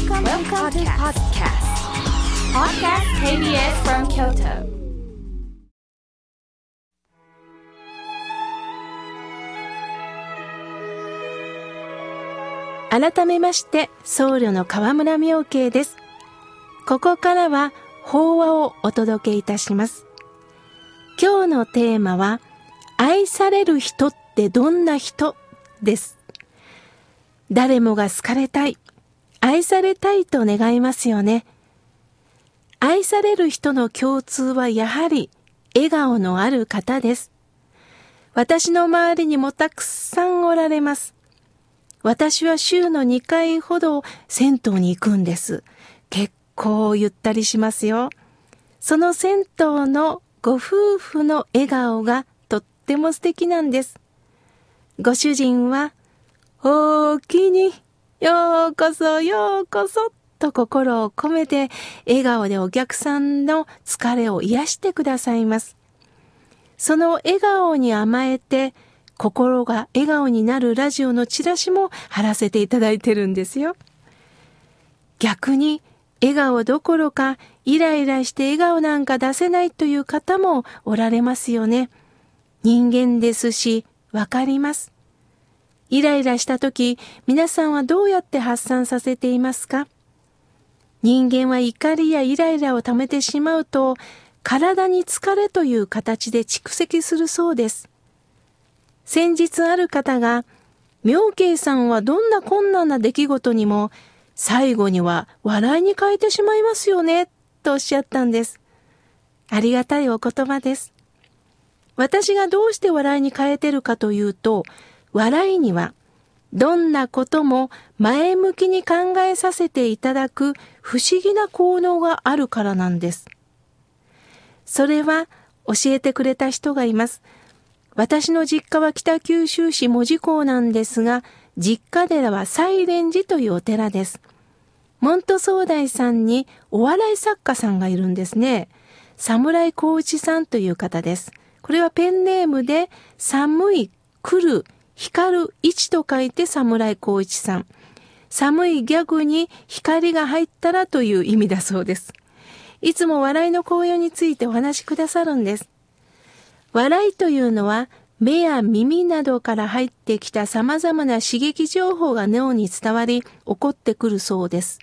Welcome, Welcome to podcast. Podcast KBS from Kyoto. 改めまして僧侶の河村明慶です。ここからは法話をお届けいたします。今日のテーマは愛される人ってどんな人？です。誰もが好かれたい。愛されたいと願いますよね愛される人の共通はやはり笑顔のある方です私の周りにもたくさんおられます私は週の2回ほど銭湯に行くんです。結構ゆったりしますよ。その銭湯のご夫婦の笑顔がとっても素敵なんです。ご主人は、おおきに、ようこそようこそと心を込めて笑顔でお客さんの疲れを癒してくださいます。その笑顔に甘えて心が笑顔になるラジオのチラシも貼らせていただいてるんですよ。逆に笑顔どころかイライラして笑顔なんか出せないという方もおられますよね。人間ですし、わかります。イライラした時、皆さんはどうやって発散させていますか？人間は怒りやイライラを溜めてしまうと、体に疲れという形で蓄積するそうです。先日ある方が、妙慶さんはどんな困難な出来事にも、最後には笑いに変えてしまいますよね、とおっしゃったんです。ありがたいお言葉です。私がどうして笑いに変えてるかというと、笑いには、どんなことも前向きに考えさせていただく不思議な効能があるからなんです。それは教えてくれた人がいます。私の実家は北九州市門司港なんですが、実家寺は西蓮寺というお寺です。モント総大さんにお笑い作家さんがいるんですね。侍光一さんという方です。これはペンネームで、寒い、来る、光る、一と書いて侍光一さん。寒いギャグに光が入ったらという意味だそうです。いつも笑いの紅葉についてお話しくださるんです。笑いというのは目や耳などから入ってきた様々な刺激情報が脳に伝わり起こってくるそうです。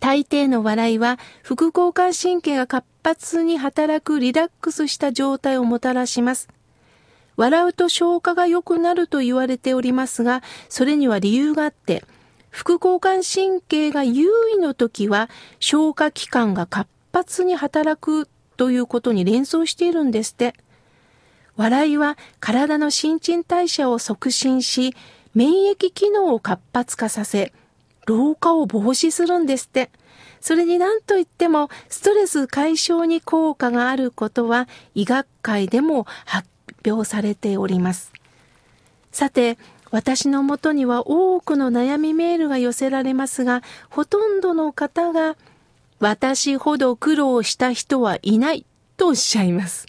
大抵の笑いは副交感神経が活発に働くリラックスした状態をもたらします。笑うと消化が良くなると言われておりますが、それには理由があって、副交感神経が優位の時は消化器官が活発に働くということに連想しているんですって。笑いは体の新陳代謝を促進し、免疫機能を活発化させ、老化を防止するんですって。それに何と言ってもストレス解消に効果があることは医学界でも発表されております。さて、私のもとには多くの悩みメールが寄せられますが、ほとんどの方が私ほど苦労した人はいないとおっしゃいます。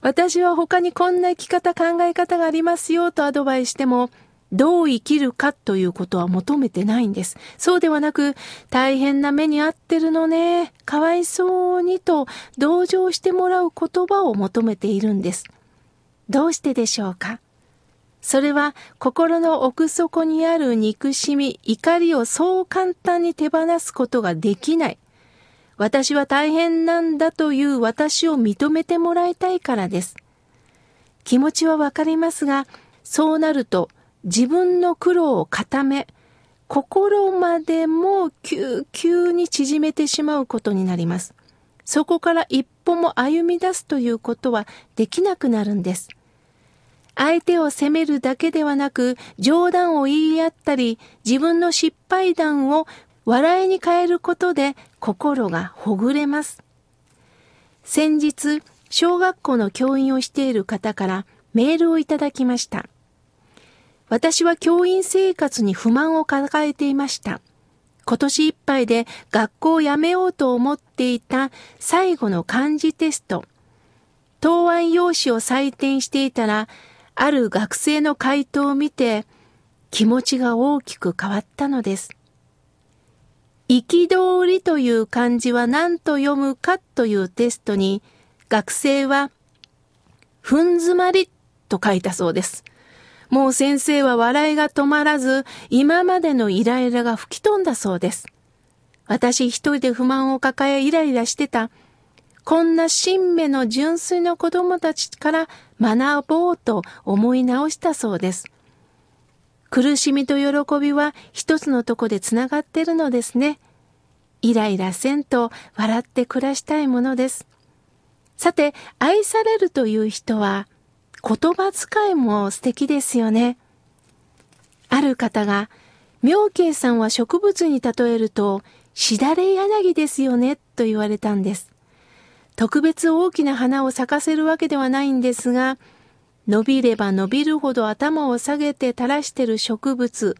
私は他にこんな生き方考え方がありますよとアドバイスしても、どう生きるかということは求めてないんです。そうではなく、大変な目に遭ってるのね、かわいそうにと同情してもらう言葉を求めているんです。どうしてでしょうか？それは心の奥底にある憎しみ、怒りをそう簡単に手放すことができない。私は大変なんだという私を認めてもらいたいからです。気持ちはわかりますが、そうなると自分の苦労を固め、心までも急急に縮めてしまうことになります。そこから一歩も歩み出すということはできなくなるんです。相手を責めるだけではなく、冗談を言い合ったり、自分の失敗談を笑いに変えることで心がほぐれます。先日、小学校の教員をしている方からメールをいただきました。私は教員生活に不満を抱えていました。今年いっぱいで学校を辞めようと思っていた最後の漢字テスト。答案用紙を採点していたら、ある学生の回答を見て気持ちが大きく変わったのです。憤りという漢字は何と読むかというテストに、学生は、ふんづまりと書いたそうです。もう先生は笑いが止まらず、今までのイライラが吹き飛んだそうです。私一人で不満を抱えイライラしてた。こんな新芽の純粋な子供たちから学ぼうと思い直したそうです。苦しみと喜びは一つのとこでつながってるのですね。イライラせんと笑って暮らしたいものです。さて、愛されるという人は言葉遣いも素敵ですよね。ある方が、妙慶さんは植物に例えると、しだれ柳ですよね、と言われたんです。特別大きな花を咲かせるわけではないんですが、伸びれば伸びるほど頭を下げて垂らしてる植物、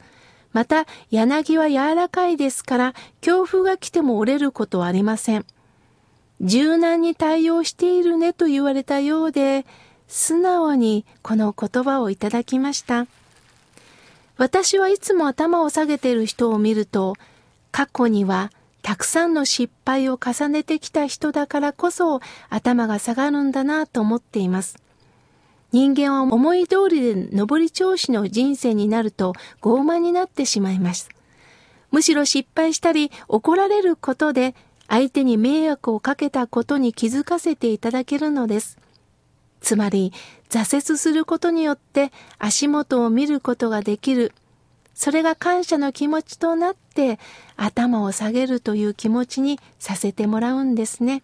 また柳は柔らかいですから強風が来ても折れることはありません。柔軟に対応しているねと言われたようで、素直にこの言葉をいただきました。私はいつも頭を下げている人を見ると、過去にはたくさんの失敗を重ねてきた人だからこそ頭が下がるんだなと思っています。人間は思い通りで上り調子の人生になると傲慢になってしまいます。むしろ失敗したり怒られることで相手に迷惑をかけたことに気づかせていただけるのです。つまり挫折することによって足元を見ることができる。それが感謝の気持ちとなって頭を下げるという気持ちにさせてもらうんですね。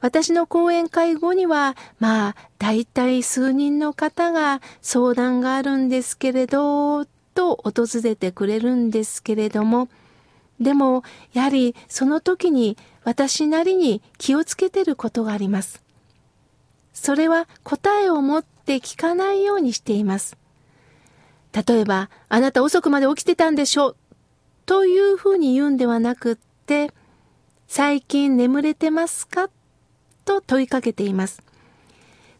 私の講演会後には、まあ、大体数人の方が相談があるんですけれど、と訪れてくれるんですけれども、でも、やはりその時に私なりに気をつけてることがあります。それは答えを持って聞かないようにしています。例えば、あなた遅くまで起きてたんでしょというふうに言うんではなくって、最近眠れてますか？と問いかけています。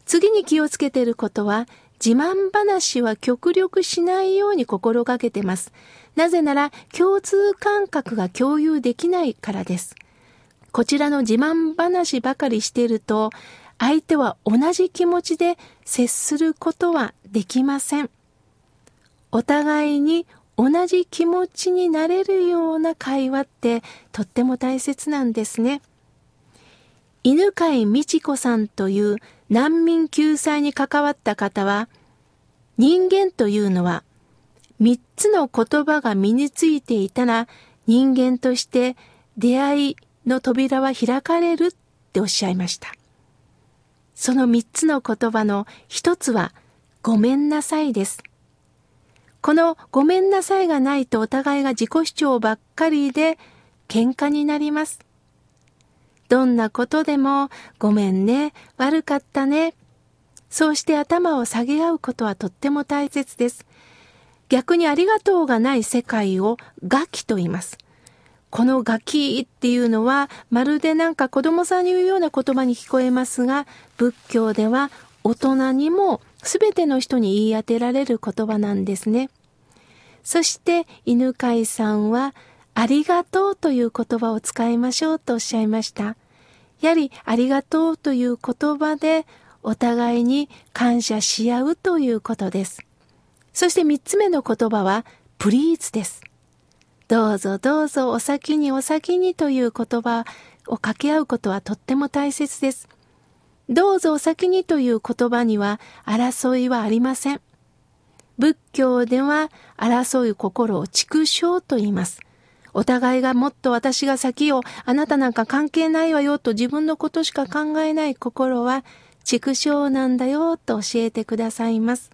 次に気をつけていることは、自慢話は極力しないように心がけてます。なぜなら、共通感覚が共有できないからです。こちらの自慢話ばかりしていると、相手は同じ気持ちで接することはできません。お互いに同じ気持ちになれるような会話ってとっても大切なんですね。犬飼美智子さんという難民救済に関わった方は、人間というのは三つの言葉が身についていたら人間として出会いの扉は開かれるっておっしゃいました。その三つの言葉の一つはごめんなさいです。このごめんなさいがないとお互いが自己主張ばっかりで喧嘩になります。どんなことでもごめんね、悪かったね。そうして頭を下げ合うことはとっても大切です。逆にありがとうがない世界をガキと言います。このガキっていうのはまるでなんか子供さんに言うような言葉に聞こえますが、仏教では大人にもすべての人に言い当てられる言葉なんですね。そして犬飼さんは、ありがとうという言葉を使いましょうとおっしゃいました。やはりありがとうという言葉でお互いに感謝し合うということです。そして三つ目の言葉は、プリーズです。どうぞどうぞお先にお先にという言葉を掛け合うことはとっても大切です。どうぞお先にという言葉には争いはありません。仏教では争う心を畜生と言います。お互いがもっと私が先をあなたなんか関係ないわよと自分のことしか考えない心は畜生なんだよと教えてくださいます。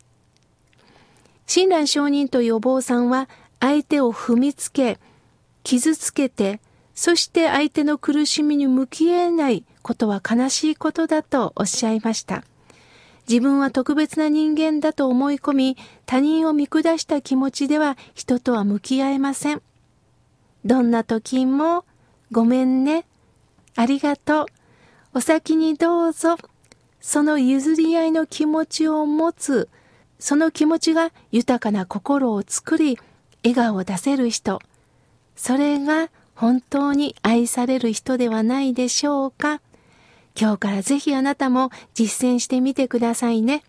親鸞上人というお坊さんは相手を踏みつけ、傷つけて、そして相手の苦しみに向き合えないことは悲しいことだとおっしゃいました。自分は特別な人間だと思い込み、他人を見下した気持ちでは人とは向き合えません。どんな時も、ごめんね、ありがとう、お先にどうぞ、その譲り合いの気持ちを持つ、その気持ちが豊かな心を作り、笑顔を出せる人、それが本当に愛される人ではないでしょうか？今日からぜひあなたも実践してみてくださいね。